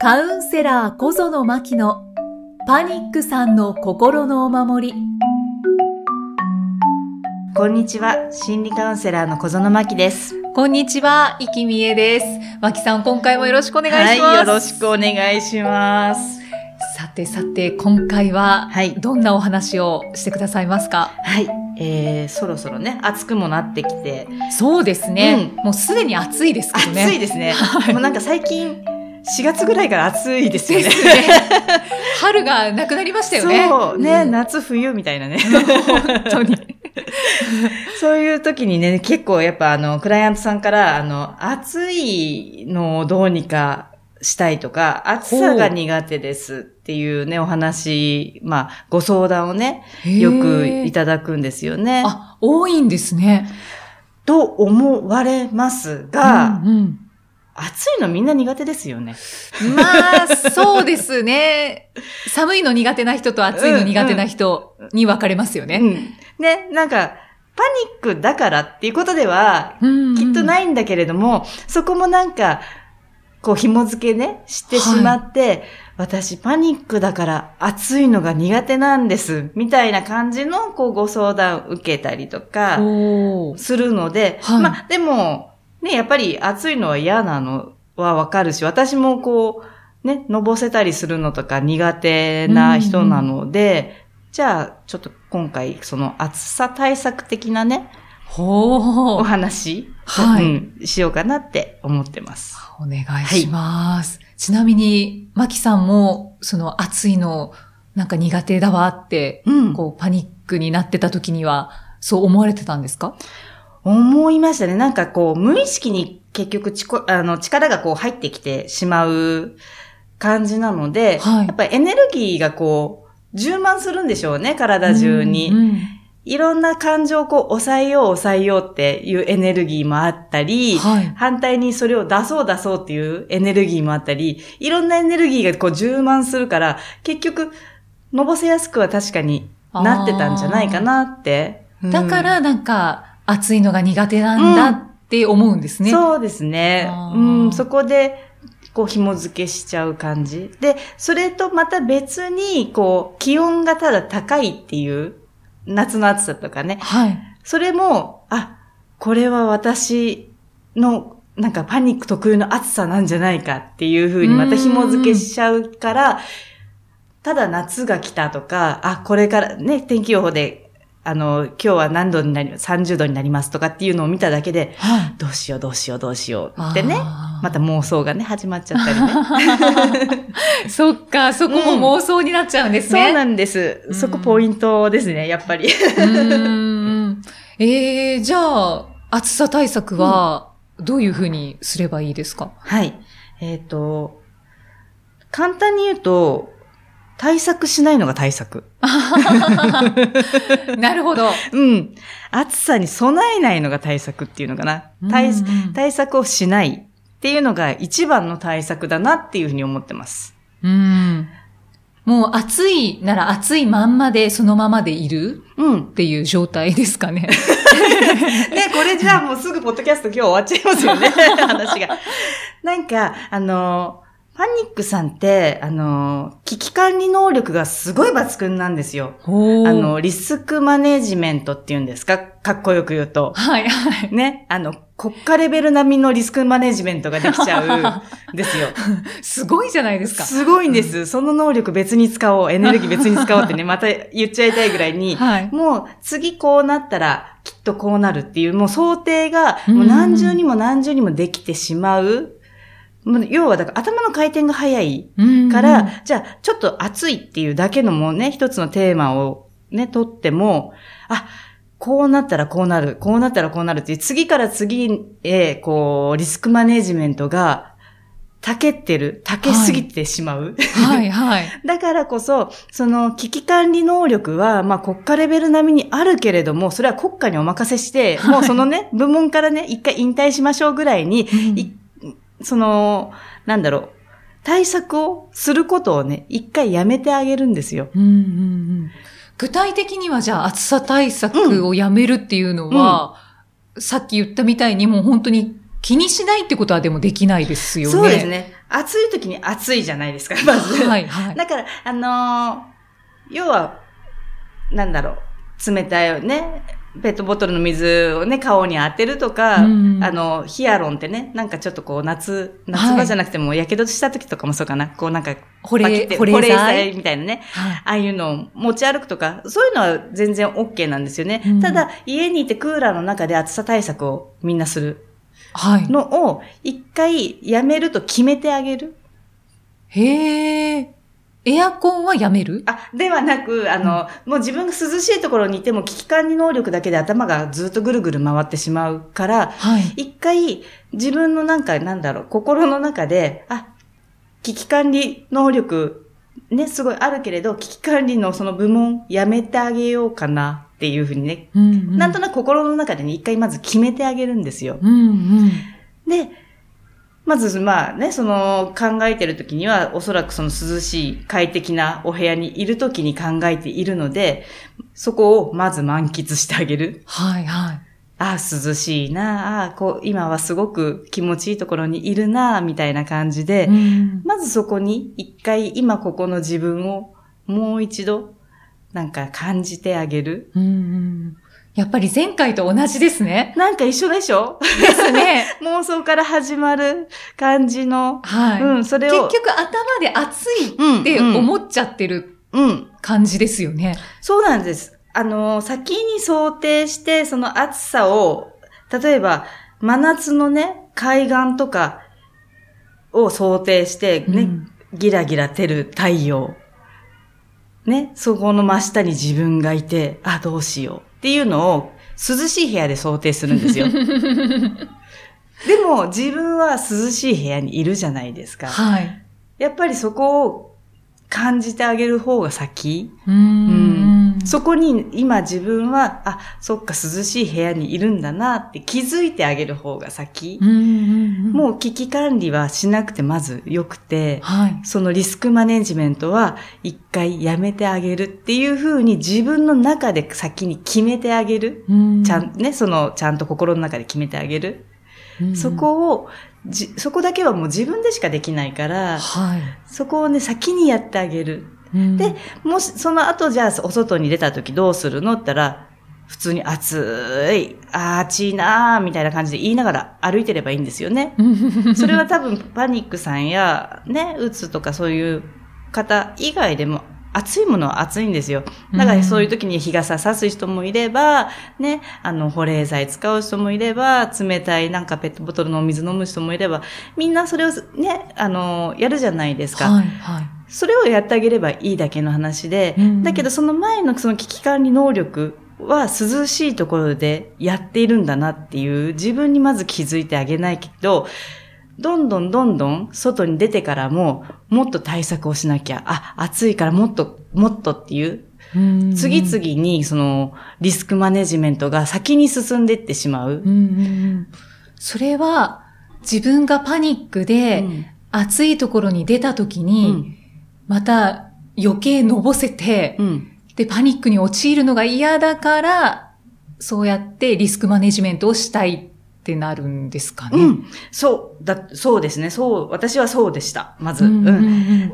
カウンセラー小園真希のパニックさんの心のお守り。こんにちは。心理カウンセラーの小園真希です。こんにちは、生きみえです。真希さん、今回もよろしくお願いします。はい、よろしくお願いします。さてさて、今回は、はいどんなお話をしてくださいますか？はい。えー、そろそろね、暑くもなってきて、そうですね。もうすでに暑いですけどね。暑いですね。もうなんか最近、4月ぐらいから暑いですよね。ね。春がなくなりましたよね。そう、ね、ん夏冬みたいなね。本当に。そういう時にね、結構やっぱあの、クライアントさんから、あの、暑いのをどうにかしたいとか、暑さが苦手ですっていうね、お話、まあ、ご相談をね、よくいただくんですよね。あ、多いんですね。と思われますが、うんうん暑いのみんな苦手ですよね。まあ、そうですね。寒いの苦手な人と暑いの苦手な人に分かれますよね。うん。ね、なんか、パニックだからっていうことでは、うんきっとないんだけれども、そこもなんか、こう紐付けね、してしまって、私パニックだから暑いのが苦手なんです、みたいな感じのこうご相談受けたりとかするので、はいまあでも、ね、やっぱり暑いのは嫌なのはわかるし、私もこう、ね、のぼせたりするのとか苦手な人なので、じゃあ、ちょっと今回、その暑さ対策的なね、おほー。話、はいうん、しようかなって思ってます。お願いします。ちなみに、マキさんも、その暑いの、なんか苦手だわって、うん。こう、パニックになってた時には、そう思われてたんですか？思いましたね。なんかこう、無意識に結局ちこあの力がこう入ってきてしまう感じなので、はいやっぱりエネルギーがこう、充満するんでしょうね、体中に。うんうんいろんな感情をこう、抑えよう、抑えようっていうエネルギーもあったり、はい。反対にそれを出そう出そうっていうエネルギーもあったり、いろんなエネルギーがこう充満するから、結局、のぼせやすくは確かになってたんじゃないかなって。うんだから、なんか、暑いのが苦手なんだって思うんですね。そうですねうん、そこで、こう紐付けしちゃう感じ。で、それとまた別に、こう、気温がただ高いっていう、夏の暑さとかね。はい。それも、あ、これは私の、なんかパニック特有の暑さなんじゃないかっていう風にまた紐付けしちゃうから、ただ夏が来たとか、あ、これからね、天気予報で、あの、今日は何度になり、30度になりますとかっていうのを見ただけで、はい。どうしようどうしようどうしようってね、また妄想がね、始まっちゃったりね。そっか、そこも妄想になっちゃうんですね。そうなんです。そこポイントですね、やっぱり。うーん。えー、じゃあ、暑さ対策は、どういうふうにすればいいですか、はい。えっ、と、簡単に言うと、対策しないのが対策。なるほど。うん。暑さに備えないのが対策っていうのかな。対対策をしないっていうのが一番の対策だなっていうふうに思ってます。うん。もう暑いなら暑いまんまでそのままでいるうんっ。ていう状態ですかね。ね、これじゃあもうすぐポッドキャスト今日終わっちゃいますよね、話が。なんか、あの、パニックさんって、あの、危機管理能力がすごい抜群なんですよ。ほあ、の、リスクマネジメントっていうんですか？かっこよく言うと。はいはい。ね、あの、国家レベル並みのリスクマネジメントができちゃうんですよ。すごいじゃないですか。すごいんです。その能力別に使おう、エネルギー別に使おうってね、また言っちゃいたいぐらいに、はい。もう次こうなったらきっとこうなるっていう、もう想定がうんもう何重にも何重にもできてしまう。もう要はだから頭の回転が早いうん。から、じゃあちょっと暑いっていうだけのもうね、一つのテーマをね、取っても、あ、こうなったらこうなる、こうなったらこうなるっていう、次から次へ、こう、リスクマネジメントが、たけってる、たけすぎてしまう。はい。はい。だからこそ、その危機管理能力は、まあ国家レベル並みにあるけれども、それは国家にお任せして、もうそのね、部門からね、一回引退しましょうぐらいに、いその、なんだろう、対策をすることをね、一回やめてあげるんですよ。うんうんうん具体的にはじゃあ暑さ対策をやめるっていうのは、さっき言ったみたいにもう本当に気にしないってことはでもできないですよね。そうです。ね。暑い時に暑いじゃないですか、まず。はい、はい。だから、あのー要は、なんだろう、冷たいね、ペットボトルの水をね、顔に当てるとか、うんあの、ヒアロンってね、なんかちょっとこう夏、夏場じゃなくても、やけどした時とかもそうかな、こうなんか、保冷、バキって保冷。剤みたいなね、はい。ああいうのを持ち歩くとか、そういうのは全然 OK なんですよね。うんただ、家にいてクーラーの中で暑さ対策をみんなするはい。のを、一回やめると決めてあげる。へえ。エアコンはやめる？あ、ではなく、あの、もう自分が涼しいところにいても危機管理能力だけで頭がずっとぐるぐる回ってしまうから、はい。一回自分のなんか、なんだろう、心の中で、あ、危機管理能力、ね、すごいあるけれど、危機管理のその部門やめてあげようかなっていうふうにね、うんうん、なんとなく心の中でね、一回まず決めてあげるんですよ。うんうん。で、まず、まあね、その考えてる時には、おそらくその涼しい快適なお部屋にいる時に考えているので、そこをまず満喫してあげる。はいはい。ああ、涼しいなああ、こう、今はすごく気持ちいいところにいるなあみたいな感じで、うんまずそこに一回今ここの自分をもう一度、なんか感じてあげる。うんうんやっぱり前回と同じですね。なんか一緒でしょ？ですね。妄想から始まる感じの。はい。うん、それを。結局頭で暑いってうんうん思っちゃってるうん。感じですよね。そうなんです。あの、先に想定して、その暑さを、例えば、真夏のね、海岸とかを想定して、ね、うんギラギラ照る太陽。ね、そこの真下に自分がいて、あ、どうしよう。っていうのを、涼しい部屋で想定するんですよ。でも、自分は涼しい部屋にいるじゃないですか。はい。やっぱりそこを感じてあげる方が先。うーん。そこに今自分は、あ、そっか涼しい部屋にいるんだなって気づいてあげる方が先。うんうんうん、もう危機管理はしなくてまず良くて、はい。そのリスクマネジメントは一回やめてあげるっていう風に自分の中で先に決めてあげる。うんちゃん、ね、その、ちゃんと心の中で決めてあげる。そ、こを、じ、そこだけはもう自分でしかできないから、はい。そこをね、先にやってあげる。うんで、もし、その後じゃあ、お外に出た時どうするのって言ったら、普通に暑い、あー暑いなーみたいな感じで言いながら歩いてればいいんですよね。それは多分パニックさんや、ね、うつとかそういう方以外でも、暑いものは暑いんですよ。だからそういう時に日傘差す人もいれば、ね、あの、保冷剤使う人もいれば、冷たいなんかペットボトルのお水飲む人もいれば、みんなそれをね、あの、やるじゃないですか。はい、はい。それをやってあげればいいだけの話で、うんだけどその前のその危機管理能力は涼しいところでやっているんだなっていう自分にまず気づいてあげないけど、どんどんどんどん外に出てからももっと対策をしなきゃ、あ、暑いからもっと、もっとっていう、うん次々にそのリスクマネジメントが先に進んでいってしまう。うそれは、自分がパニックで、うん暑いところに出た時うに、ん。また余計のぼせて、うん。で、パニックに陥るのが嫌だから、そうやってリスクマネジメントをしたいってなるんですかね？うん。そう、だ、そうですね。そう、私はそうでした。まず。うんうんう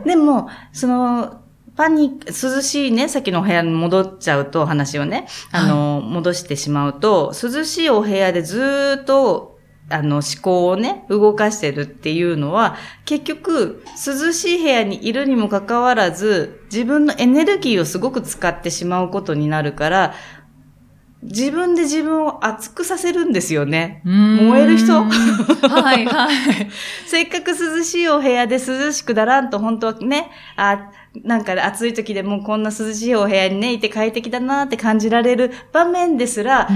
んでも、その、パニック、涼しいね、さっきのお部屋に戻っちゃうと、話をね、あの、戻してしまうと、涼しいお部屋でずーっと、あの、思考をね、動かしてるっていうのは、結局、涼しい部屋にいるにもかかわらず、自分のエネルギーをすごく使ってしまうことになるから、自分で自分を熱くさせるんですよね。燃える人はいはい。せっかく涼しいお部屋で涼しくだらんと本当はね、あ、なんか暑い時でもこんな涼しいお部屋にね、いて快適だなって感じられる場面ですら、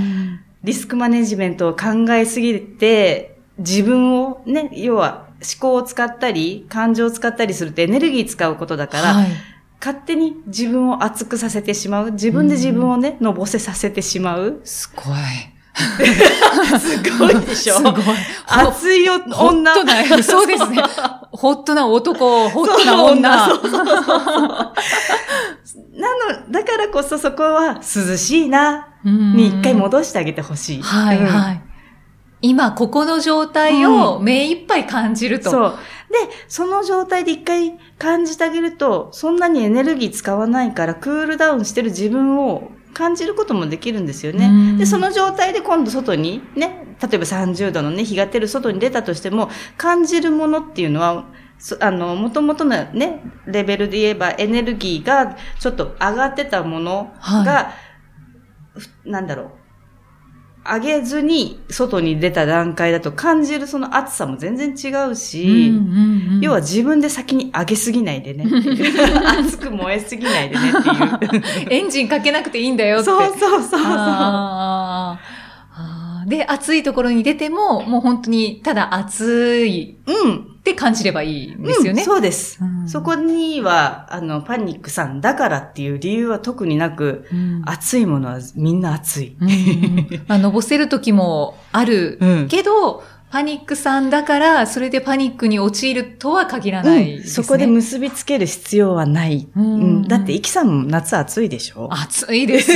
リスクマネジメントを考えすぎて、自分をね、要は思考を使ったり、感情を使ったりするってエネルギー使うことだから、はい。勝手に自分を熱くさせてしまう。自分で自分をね、のぼせさせてしまう。すごい。すごいでしょ。すごい。熱いよホッ女。トな、そうですね。ホットな男、ホットな女。そう。そう。そう。そう。なの、だからこそそこは涼しいな、う。んに一回戻してあげてほしい。はい、うんはい。今、ここの状態を目いっぱい感じると。そう。で、その状態で一回感じてあげると、そんなにエネルギー使わないから、クールダウンしてる自分を感じることもできるんですよね。で、その状態で今度外にね、例えば30度のね、日が照る外に出たとしても、感じるものっていうのは、あの、もともとのね、レベルで言えばエネルギーがちょっと上がってたものが、はい、なんだろう、上げずに外に出た段階だと感じるその暑さも全然違うし、要は自分で先に上げすぎないでね。熱く燃えすぎないでねっていう。エンジンかけなくていいんだよって。そうそうそうそう。で、暑いところに出ても、もう本当にただ暑い。うん。って感じればいいんですよね。うん、そうです、うん、そこには、あの、パニックさんだからっていう理由は特になく、うん、暑いものはみんな暑い。まあ、のぼせる時もあるけど、パニックさんだから、それでパニックに陥るとは限らない、ねうん、そこで結びつける必要はない。うん、うん、だって、イキさんも夏暑いでしょ？暑いです。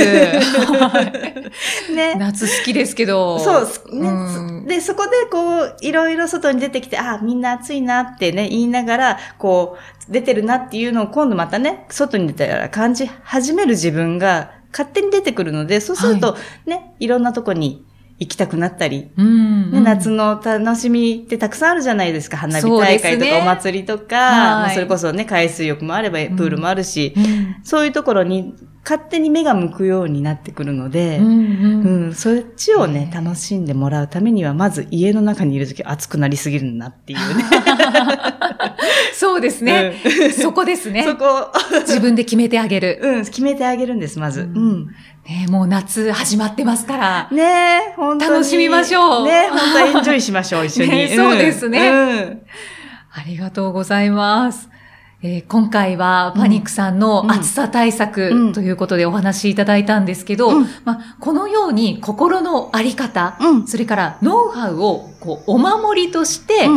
ね。夏好きですけど。そう、ね、うん、で、そこでこう、いろいろ外に出てきて、あ、みんな暑いなってね、言いながら、こう、出てるなっていうのを今度またね、外に出たら感じ始める自分が勝手に出てくるので、そうするとね、はい、いろんなとこに行きたくなったり、うん。うんね、夏の楽しみってたくさんあるじゃないですか。花火大会とかお祭りとか、そ、ね,、れこそね、海水浴もあればプールもあるし、うん。うん、そういうところに勝手に目が向くようになってくるので、うん、うん。うん、そっちをね、楽しんでもらうためには、まず家の中にいるとき暑くなりすぎるなっていうね。そうですね、そこですね。そこ。自分で決めてあげる。うん、決めてあげるんです、まず。うんねもう夏始まってますから。ね本当に。楽しみましょう。ね本当エンジョイしましょう、一緒に。ね、そうですね、うん。ありがとうございます。えー、今回はパニックさんの暑さ対策ということでお話しいただいたんですけど、うん、まあ、このように心のあり方、うん、それからノウハウをこうお守りとして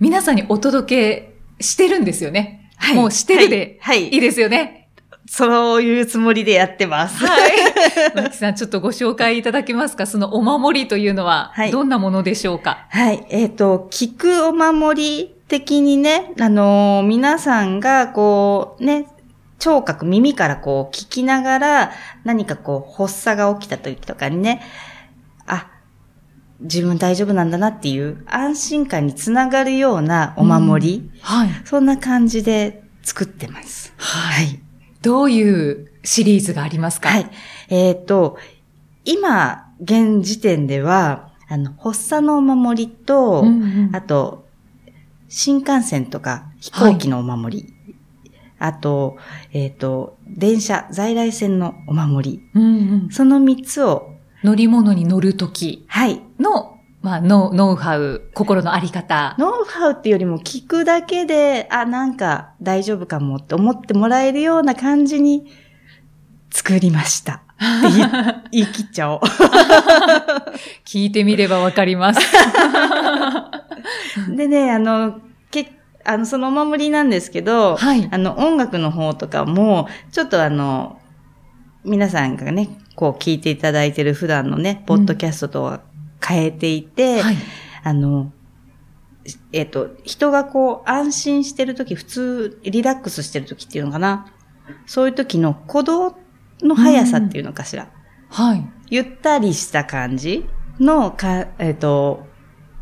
皆さんにお届けしてるんですよね。はい、もうしてるでいいですよね。はいはいそういうつもりでやってます。はい。マキさん、ちょっとご紹介いただけますか？そのお守りというのは、どんなものでしょうか？はい。はい、えっ、ー、と、聞くお守り的にね、あのー、皆さんが、こう、ね、聴覚、耳からこう聞きながら、何かこう、発作が起きた時とかにね、あ、自分大丈夫なんだなっていう安心感につながるようなお守り、うん、はい。そんな感じで作ってます。はい。どういうシリーズがありますか？はい。えっ、ー、と、今、現時点では、あの、発作のお守りと、うんうん、あと、新幹線とか飛行機のお守り、はい、あと、えっ、ー、と、電車、在来線のお守り、うんうん、その三つを、乗り物に乗るときの、はいまあ、ノノウハウ、心のあり方。ノウハウっていうよりも聞くだけで、あ、なんか大丈夫かもって思ってもらえるような感じに作りました。って言い 切っちゃおう。聞いてみればわかります。でね、あの、けあの、そのお守りなんですけど、はい、あの、音楽の方とかも、ちょっとあの、皆さんがね、こう聞いていただいてる普段のね、ポッドキャストとは変えていて、はい、あの、えっ、ー、と、人がこう安心してるとき、普通リラックスしてるときっていうのかな。そういうときの鼓動の速さっていうのかしら。はい。ゆったりした感じのか、えっ、ー、と、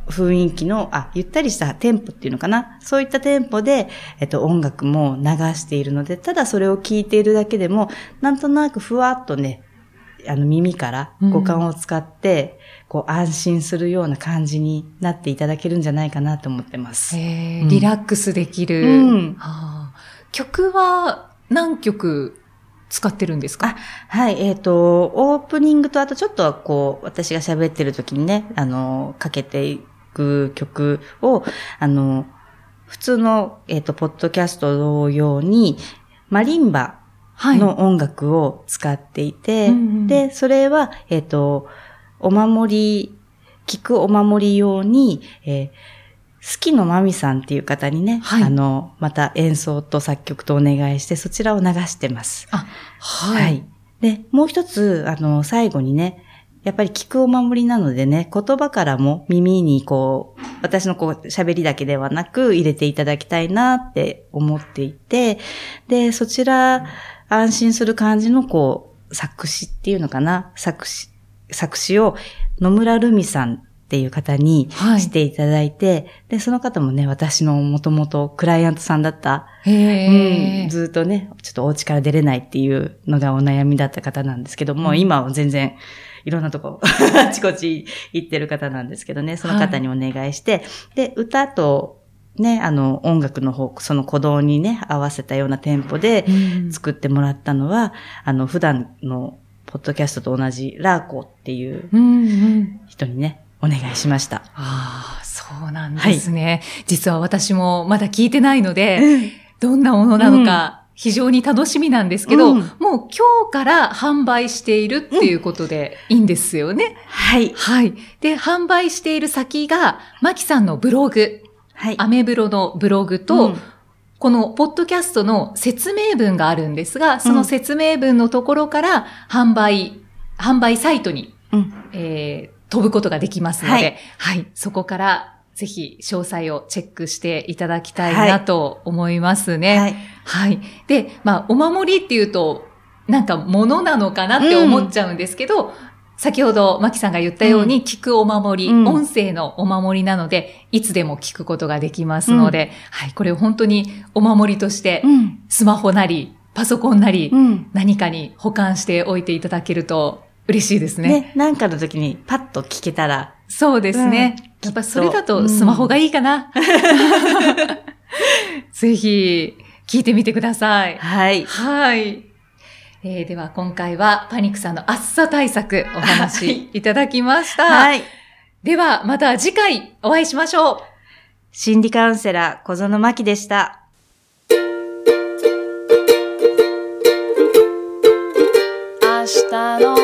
雰囲気の、あ、ゆったりしたテンポっていうのかな。そういったテンポで、えっと、音楽も流しているので、ただそれを聴いているだけでも、なんとなくふわっとね、あの耳から五感を使って、こう安心するような感じになっていただけるんじゃないかなと思ってます。へうん、リラックスできる、うん。はあ、曲は何曲使ってるんですか？はい、えっ、ー、と、オープニングとあとちょっとこう、私が喋ってる時にね、あの、かけていく曲を、あの、普通の、えっ、ー、と、ポッドキャスト同様に、マリンバの音楽を使っていて、はいうんうん、で、それは、えっ、ー、と、お守り、聞くお守り用に、えー、好きのまみさんっていう方にね、はい、あの、また演奏と作曲とお願いして、そちらを流してます。あ、はい。はい、で、もう一つ、あの、最後にね、やっぱり聞くお守りなのでね、言葉からも耳にこう、私のこう喋りだけではなく入れていただきたいなって思っていて、で、そちら安心する感じのこう、作詞っていうのかな。作詞、作詞を野村るみさんっていう方にしていただいて、はい、で、その方もね、私のもともとクライアントさんだった、うん、ずっとね、ちょっとお家から出れないっていうのがお悩みだった方なんですけども、うん、今は全然、いろんなとこ、あちこち行ってる方なんですけどね、その方にお願いして、はい、で、歌と、ね、あの、音楽の方、その鼓動にね、合わせたようなテンポで作ってもらったのは、うん、あの、普段のポッドキャストと同じラーコっていう人にね、お願いしました。ああ、そうなんですね、はい、実は私もまだ聞いてないので、どんなものなのか、非常に楽しみなんですけど、うん、もう今日から販売しているっていうことでいいんですよね。うん、はい。はい。で、販売している先が、マキさんのブログ。はい。アメブロのブログと、うん、このポッドキャストの説明文があるんですが、その説明文のところから販売、販売サイトに、えー、飛ぶことができますので、はい、はい、そこからぜひ詳細をチェックしていただきたいなと思いますね。はい。はい、で、まあ、お守りっていうと、なんか物なのかなって思っちゃうんですけど、うん、先ほど、マキさんが言ったように、聞くお守り、うん、音声のお守りなので、いつでも聞くことができますので、うん、はい、これを本当にお守りとして、スマホなり、パソコンなり、何かに保管しておいていただけると嬉しいですね。ね、なんかの時にパッと聞けたら。そうですね。うん、やっぱそれだとスマホがいいかな。うん、ぜひ、聞いてみてください。はい。はい。えー、では今回はパニックさんの暑さ対策お話いただきました。はい。ではまた次回お会いしましょう。心理カウンセラー小園真希でした。明日の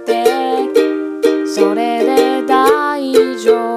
ってそれで大丈夫。